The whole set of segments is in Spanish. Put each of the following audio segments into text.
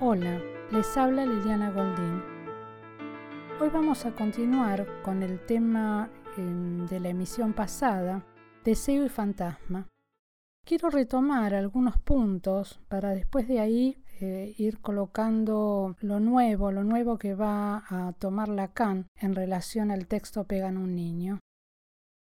Hola, les habla Liliana Goldín. Hoy vamos a continuar con el tema em, de la emisión pasada, Deseo y Fantasma. Quiero retomar algunos puntos para después de ahí eh, ir colocando lo nuevo, lo nuevo que va a tomar Lacan en relación al texto Pegan un niño.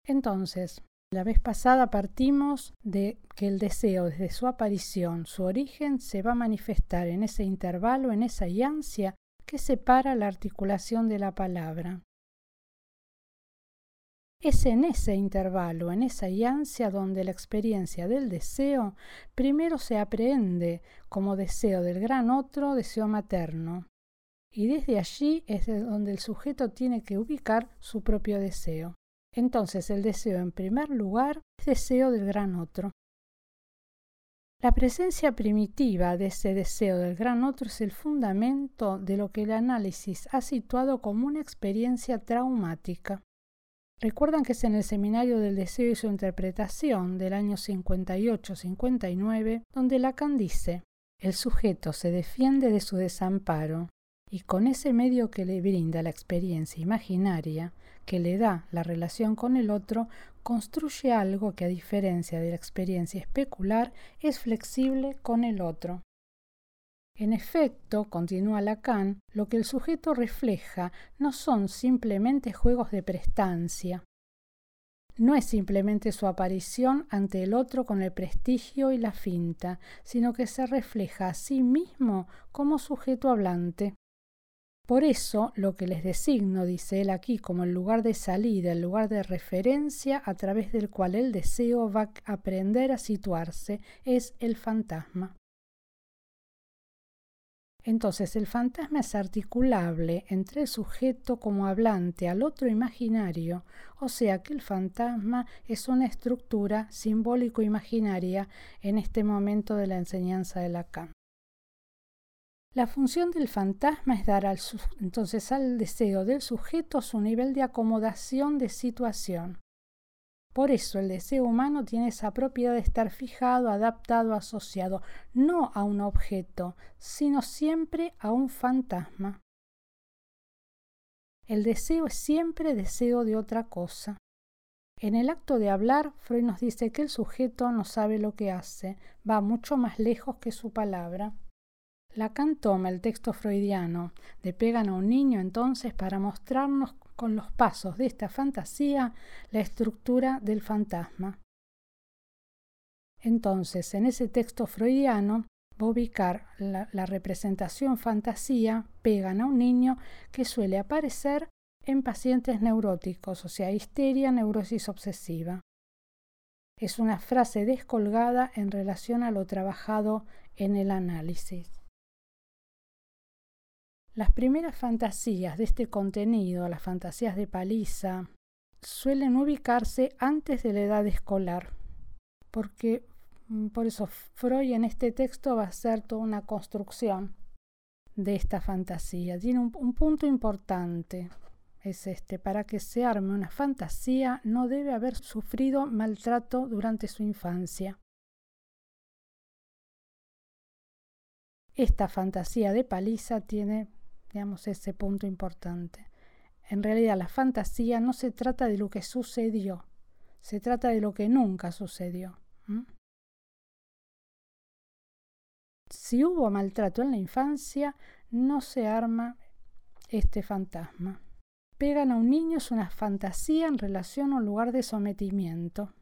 Entonces, la vez pasada partimos de que el deseo desde su aparición, su origen, se va a manifestar en ese intervalo, en esa ansia que separa la articulación de la palabra. Es en ese intervalo, en esa ansia donde la experiencia del deseo primero se aprehende como deseo del gran otro, deseo materno, y desde allí es donde el sujeto tiene que ubicar su propio deseo. Entonces el deseo en primer lugar es deseo del gran otro. La presencia primitiva de ese deseo del gran otro es el fundamento de lo que el análisis ha situado como una experiencia traumática. Recuerdan que es en el Seminario del Deseo y su Interpretación del año 58-59 donde Lacan dice, el sujeto se defiende de su desamparo, y con ese medio que le brinda la experiencia imaginaria, que le da la relación con el otro, construye algo que a diferencia de la experiencia especular es flexible con el otro. En efecto, continúa Lacan, lo que el sujeto refleja no son simplemente juegos de prestancia, no es simplemente su aparición ante el otro con el prestigio y la finta, sino que se refleja a sí mismo como sujeto hablante. Por eso, lo que les designo, dice él aquí, como el lugar de salida, el lugar de referencia a través del cual el deseo va a aprender a situarse, es el fantasma. Entonces el fantasma es articulable entre el sujeto como hablante al otro imaginario, o sea que el fantasma es una estructura simbólico-imaginaria en este momento de la enseñanza de Lacan. La función del fantasma es dar al, entonces al deseo del sujeto su nivel de acomodación de situación. Por eso el deseo humano tiene esa propiedad de estar fijado, adaptado, asociado, no a un objeto, sino siempre a un fantasma. El deseo es siempre deseo de otra cosa. En el acto de hablar, Freud nos dice que el sujeto no sabe lo que hace, va mucho más lejos que su palabra. Lacan toma el texto freudiano de Pegan a un niño entonces para mostrarnos con los pasos de esta fantasía la estructura del fantasma. Entonces, en ese texto freudiano va a ubicar la, representación fantasía pegan a un niño que suele aparecer en pacientes neuróticos, o sea, histeria, neurosis obsesiva. Es una frase descolgada en relación a lo trabajado en el análisis. Las primeras fantasías de este contenido, las fantasías de paliza, suelen ubicarse antes de la edad escolar, porque mm, por eso Freud en este texto va a hacer toda una construcción de esta fantasía. Tiene un, un punto importante, es este, para que se arme una fantasía no debe haber sufrido maltrato durante su infancia. Esta fantasía de paliza tiene Digamos ese punto importante. En realidad la fantasía no se trata de lo que sucedió, se trata de lo que nunca sucedió. Si hubo maltrato en la infancia, no se arma este fantasma. Pegan a un niño una fantasía en relación a un lugar de sometimiento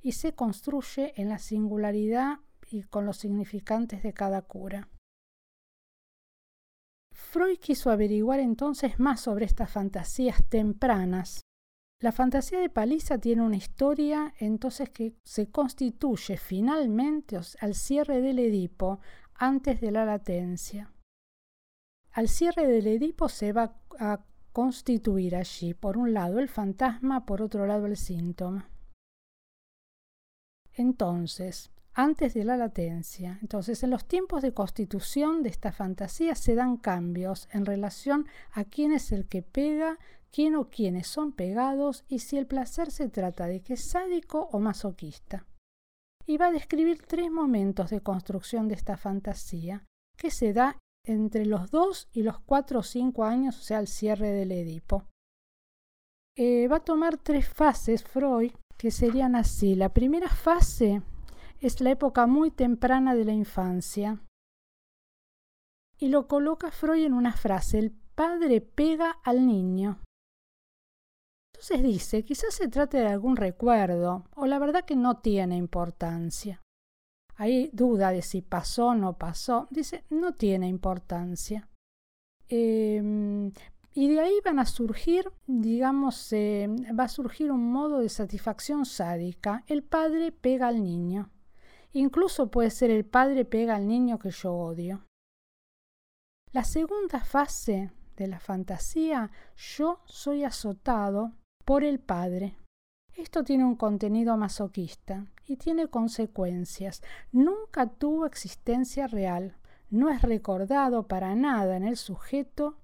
y se construye en la singularidad y con los significantes de cada cura. Freud quiso averiguar entonces más sobre estas fantasías tempranas. La fantasía de paliza tiene una historia entonces que se constituye finalmente al cierre del Edipo antes de la latencia. Al cierre del Edipo se va a constituir allí, por un lado, el fantasma, por otro lado, el síntoma. Entonces, antes de la latencia. Entonces, en los tiempos de constitución de esta fantasía se dan cambios en relación a quién es el que pega, quién o quiénes son pegados y si el placer se trata de que es sádico o masoquista. Y va a describir tres momentos de construcción de esta fantasía que se da entre los dos y los cuatro o cinco años, o sea, el cierre del Edipo. Eh, va a tomar tres fases Freud, que serían así. La primera fase es la época muy temprana de la infancia. Y lo coloca Freud en una frase, el padre pega al niño. Entonces dice, quizás se trate de algún recuerdo, o la verdad que no tiene importancia. Hay duda de si pasó o no pasó. Dice, no tiene importancia. Em, y de ahí van a surgir, digamos, eh, va a surgir un modo de satisfacción sádica. El padre pega al niño. Incluso puede ser el padre pega al niño que yo odio. La segunda fase de la fantasía, yo soy azotado por el padre. Esto tiene un contenido masoquista y tiene consecuencias. Nunca tuvo existencia real, no es recordado para nada en el sujeto,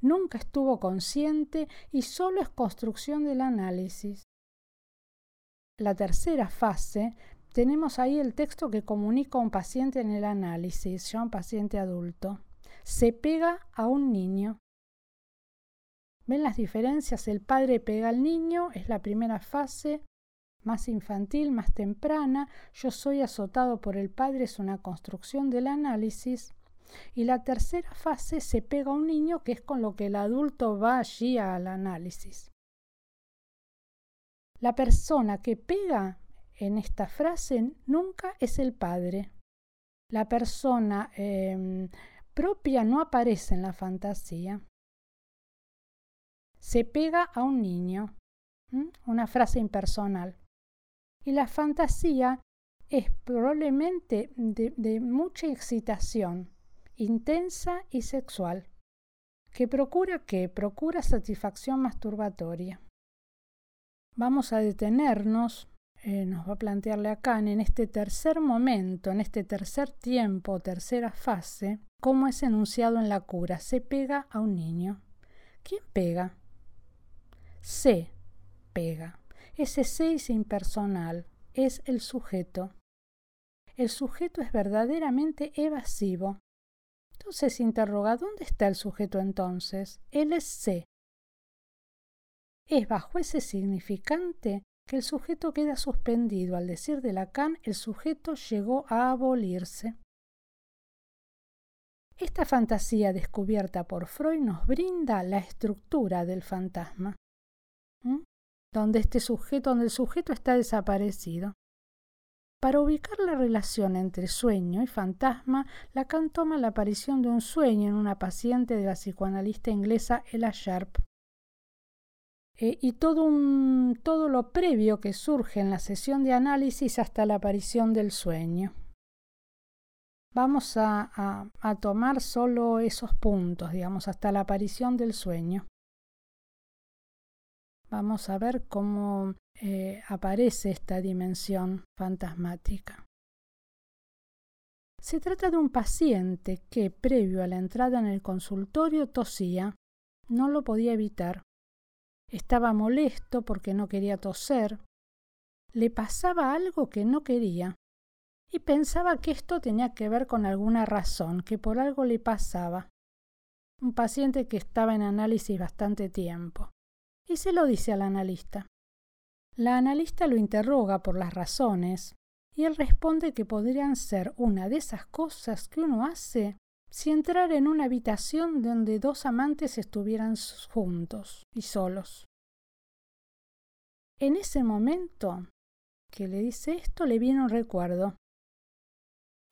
nunca estuvo consciente y solo es construcción del análisis. La tercera fase, tenemos ahí el texto que comunica a un paciente en el análisis, ya un paciente adulto. Se pega a un niño. ¿Ven las diferencias? El padre pega al niño, es la primera fase, más infantil, más temprana. Yo soy azotado por el padre, es una construcción del análisis. Y la tercera fase se pega a un niño, que es con lo que el adulto va allí al análisis. La persona que pega en esta frase nunca es el padre. La persona em, propia no aparece en la fantasía se pega a un niño. Una frase impersonal. Y la fantasía es probablemente de, de mucha excitación, intensa y sexual, que procura qué? Procura satisfacción masturbatoria. Vamos a detenernos, eh, nos va a plantearle acá, en este tercer momento, en este tercer tiempo, tercera fase, cómo es enunciado en la cura. Se pega a un niño. ¿Quién pega? Se pega. Ese se es impersonal, es el sujeto. El sujeto es verdaderamente evasivo. Entonces interroga, ¿dónde está el sujeto entonces? Él es se. Es bajo ese significante que el sujeto queda suspendido. Al decir de Lacan, el sujeto llegó a abolirse. Esta fantasía descubierta por Freud nos brinda la estructura del fantasma donde este sujeto, donde el sujeto está desaparecido. Para ubicar la relación entre sueño y fantasma, Lacan toma la aparición de un sueño en una paciente de la psicoanalista inglesa Ella Sharp. Eh, y todo, todo lo previo que surge en la sesión de análisis hasta la aparición del sueño. Vamos a, a tomar solo esos puntos, digamos, hasta la aparición del sueño vamos a ver cómo eh, aparece esta dimensión fantasmática. Se trata de un paciente que, previo a la entrada en el consultorio, tosía. No lo podía evitar. Estaba molesto porque no quería toser. Le pasaba algo que no quería. Y pensaba que esto tenía que ver con alguna razón, que por algo le pasaba. Un paciente que estaba en análisis bastante tiempo y se lo dice al analista. La analista lo interroga por las razones y él responde que podrían ser una de esas cosas que uno hace si entrara en una habitación donde dos amantes estuvieran juntos y solos. En ese momento que le dice esto le viene un recuerdo.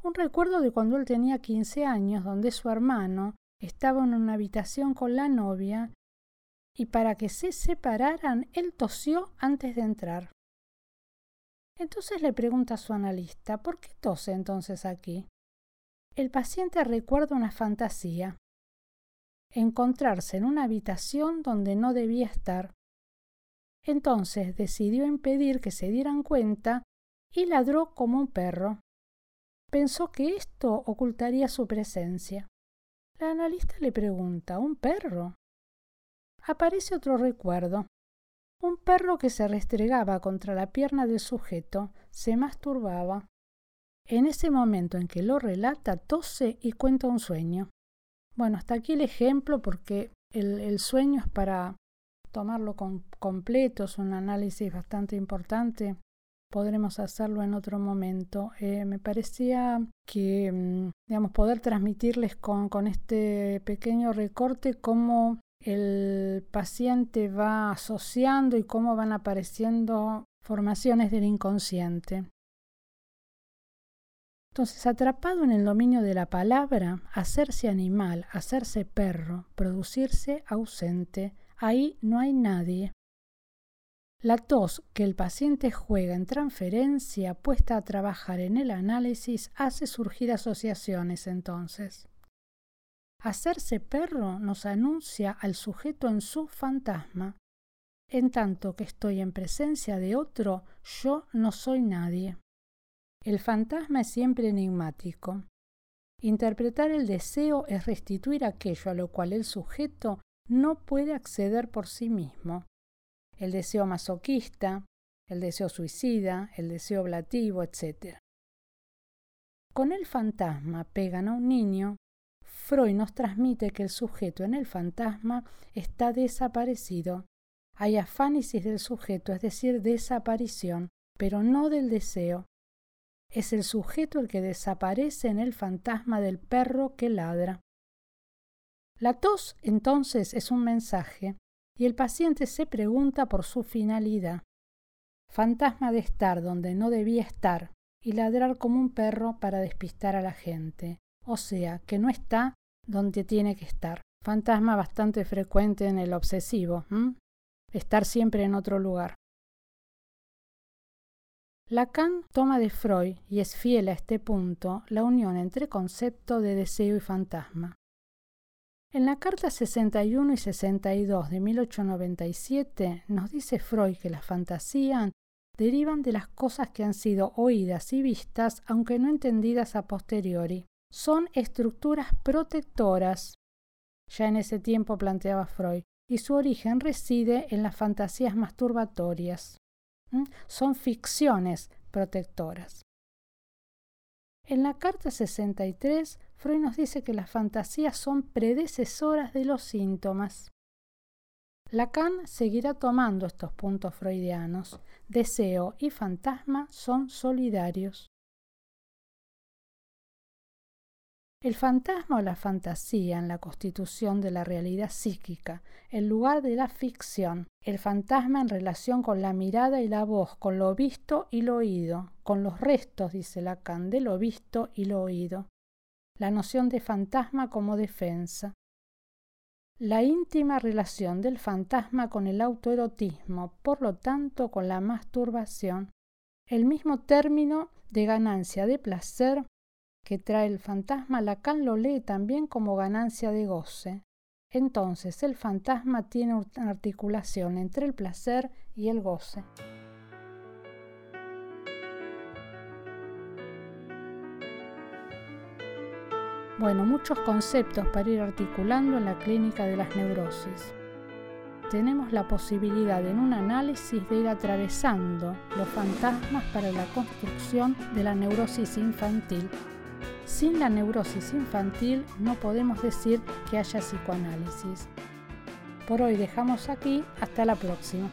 Un recuerdo de cuando él tenía quince años, donde su hermano estaba en una habitación con la novia y para que se separaran, él tosió antes de entrar. Entonces le pregunta a su analista, ¿por qué tose entonces aquí? El paciente recuerda una fantasía, encontrarse en una habitación donde no debía estar. Entonces decidió impedir que se dieran cuenta y ladró como un perro. Pensó que esto ocultaría su presencia. La analista le pregunta, ¿un perro? aparece otro recuerdo. Un perro que se restregaba contra la pierna del sujeto se masturbaba. En ese momento en que lo relata, tose y cuenta un sueño. Bueno, hasta aquí el ejemplo porque el, sueño es para tomarlo con, completo, es un análisis bastante importante. Podremos hacerlo en otro momento. Eh, me parecía que, mm, digamos, poder transmitirles con, con este pequeño recorte cómo el paciente va asociando y cómo van apareciendo formaciones del inconsciente. Entonces, atrapado en el dominio de la palabra, hacerse animal, hacerse perro, producirse ausente, ahí no hay nadie. La tos que el paciente juega en transferencia puesta a trabajar en el análisis hace surgir asociaciones entonces. Hacerse perro nos anuncia al sujeto en su fantasma. En tanto que estoy en presencia de otro, yo no soy nadie. El fantasma es siempre enigmático. Interpretar el deseo es restituir aquello a lo cual el sujeto no puede acceder por sí mismo. El deseo masoquista, el deseo suicida, el deseo ablativo, etc. Con el fantasma pegan a un niño, Freud nos transmite que el sujeto en el fantasma está desaparecido. Hay afánisis del sujeto, es decir, desaparición, pero no del deseo es el sujeto el que desaparece en el fantasma del perro que ladra. La tos, entonces, es un mensaje, y el paciente se pregunta por su finalidad. Fantasma de estar donde no debía estar y ladrar como un perro para despistar a la gente, o sea, que no está donde tiene que estar. Fantasma bastante frecuente en el obsesivo, estar siempre en otro lugar. Lacan toma de Freud, y es fiel a este punto, la unión entre concepto de deseo y fantasma. En la carta 61 y 62 de 1897 nos dice Freud que las fantasías derivan de las cosas que han sido oídas y vistas, aunque no entendidas a posteriori. Son estructuras protectoras. Ya en ese tiempo planteaba Freud, y su origen reside en las fantasías masturbatorias son ficciones protectoras. En la carta 63, Freud nos dice que las fantasías son predecesoras de los síntomas. Lacan seguirá tomando estos puntos freudianos. Deseo y fantasma son solidarios. El fantasma o la fantasía en la constitución de la realidad psíquica, el lugar de la ficción, el fantasma en relación con la mirada y la voz, con lo visto y lo oído, con los restos, dice Lacan, de lo visto y lo oído. La noción de fantasma como defensa. La íntima relación del fantasma con el autoerotismo, por lo tanto con la masturbación. El mismo término de ganancia de placer que trae el fantasma, Lacan lo lee también como ganancia de goce. Entonces el fantasma tiene una articulación entre el placer y el goce. Bueno, muchos conceptos para ir articulando en la clínica de las neurosis. Tenemos la posibilidad en un análisis de ir atravesando los fantasmas para la construcción de la neurosis infantil sin la neurosis infantil no podemos decir que haya psicoanálisis. Por hoy dejamos aquí, hasta la próxima.